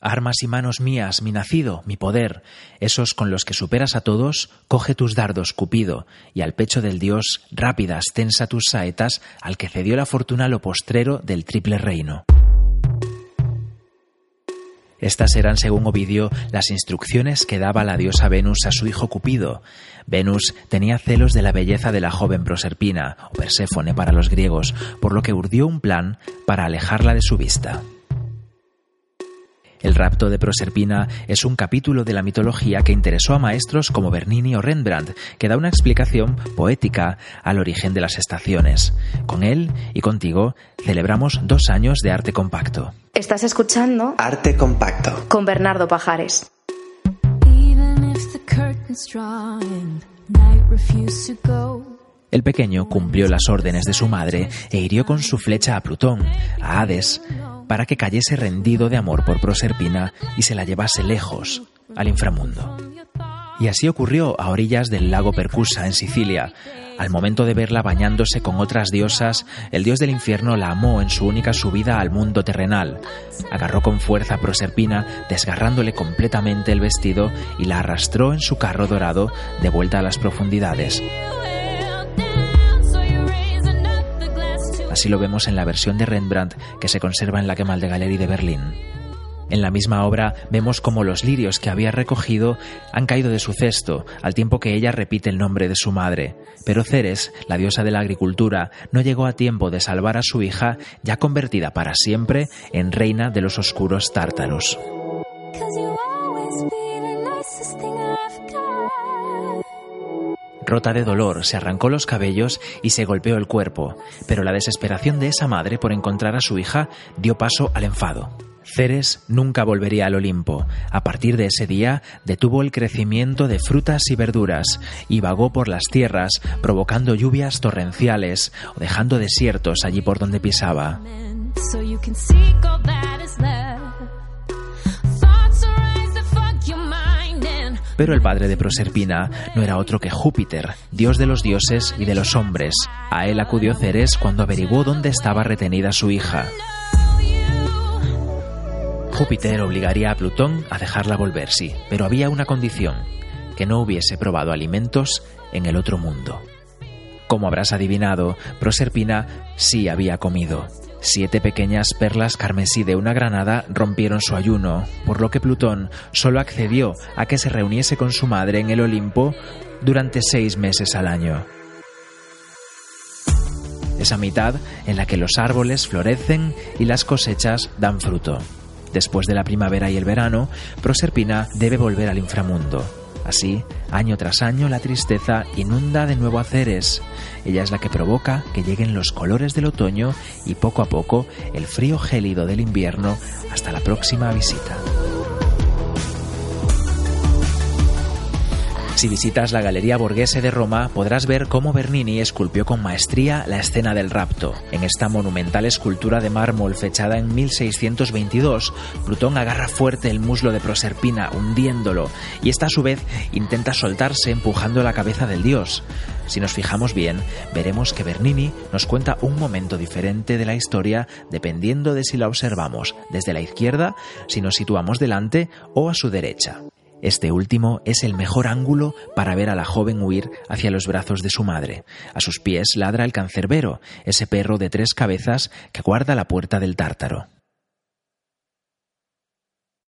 Armas y manos mías, mi nacido, mi poder, esos con los que superas a todos, coge tus dardos, Cupido, y al pecho del dios, rápidas, tensa tus saetas, al que cedió la fortuna lo postrero del triple reino. Estas eran, según Ovidio, las instrucciones que daba la diosa Venus a su hijo Cupido. Venus tenía celos de la belleza de la joven Proserpina, o Perséfone para los griegos, por lo que urdió un plan para alejarla de su vista. El rapto de Proserpina es un capítulo de la mitología que interesó a maestros como Bernini o Rembrandt, que da una explicación poética al origen de las estaciones. Con él y contigo celebramos dos años de arte compacto. Estás escuchando Arte Compacto con Bernardo Pajares. El pequeño cumplió las órdenes de su madre e hirió con su flecha a Plutón, a Hades, para que cayese rendido de amor por Proserpina y se la llevase lejos, al inframundo. Y así ocurrió a orillas del lago Percusa, en Sicilia. Al momento de verla bañándose con otras diosas, el dios del infierno la amó en su única subida al mundo terrenal. Agarró con fuerza a Proserpina, desgarrándole completamente el vestido y la arrastró en su carro dorado de vuelta a las profundidades. Así lo vemos en la versión de Rembrandt que se conserva en la de Galerie de Berlín. En la misma obra vemos cómo los lirios que había recogido han caído de su cesto, al tiempo que ella repite el nombre de su madre. Pero Ceres, la diosa de la agricultura, no llegó a tiempo de salvar a su hija, ya convertida para siempre en reina de los oscuros tártaros. Rota de dolor, se arrancó los cabellos y se golpeó el cuerpo, pero la desesperación de esa madre por encontrar a su hija dio paso al enfado. Ceres nunca volvería al Olimpo. A partir de ese día detuvo el crecimiento de frutas y verduras y vagó por las tierras, provocando lluvias torrenciales o dejando desiertos allí por donde pisaba. Pero el padre de Proserpina no era otro que Júpiter, dios de los dioses y de los hombres. A él acudió Ceres cuando averiguó dónde estaba retenida su hija. Júpiter obligaría a Plutón a dejarla volver, sí, pero había una condición, que no hubiese probado alimentos en el otro mundo. Como habrás adivinado, Proserpina sí había comido. Siete pequeñas perlas carmesí de una granada rompieron su ayuno, por lo que Plutón solo accedió a que se reuniese con su madre en el Olimpo durante seis meses al año. Esa mitad en la que los árboles florecen y las cosechas dan fruto. Después de la primavera y el verano, Proserpina debe volver al inframundo, Así, año tras año, la tristeza inunda de nuevo a Ceres. Ella es la que provoca que lleguen los colores del otoño y poco a poco el frío gélido del invierno hasta la próxima visita. Si visitas la Galería Borghese de Roma, podrás ver cómo Bernini esculpió con maestría la escena del rapto. En esta monumental escultura de mármol fechada en 1622, Plutón agarra fuerte el muslo de Proserpina, hundiéndolo, y esta a su vez intenta soltarse empujando la cabeza del dios. Si nos fijamos bien, veremos que Bernini nos cuenta un momento diferente de la historia dependiendo de si la observamos desde la izquierda, si nos situamos delante o a su derecha. Este último es el mejor ángulo para ver a la joven huir hacia los brazos de su madre. A sus pies ladra el cancerbero, ese perro de tres cabezas que guarda la puerta del tártaro.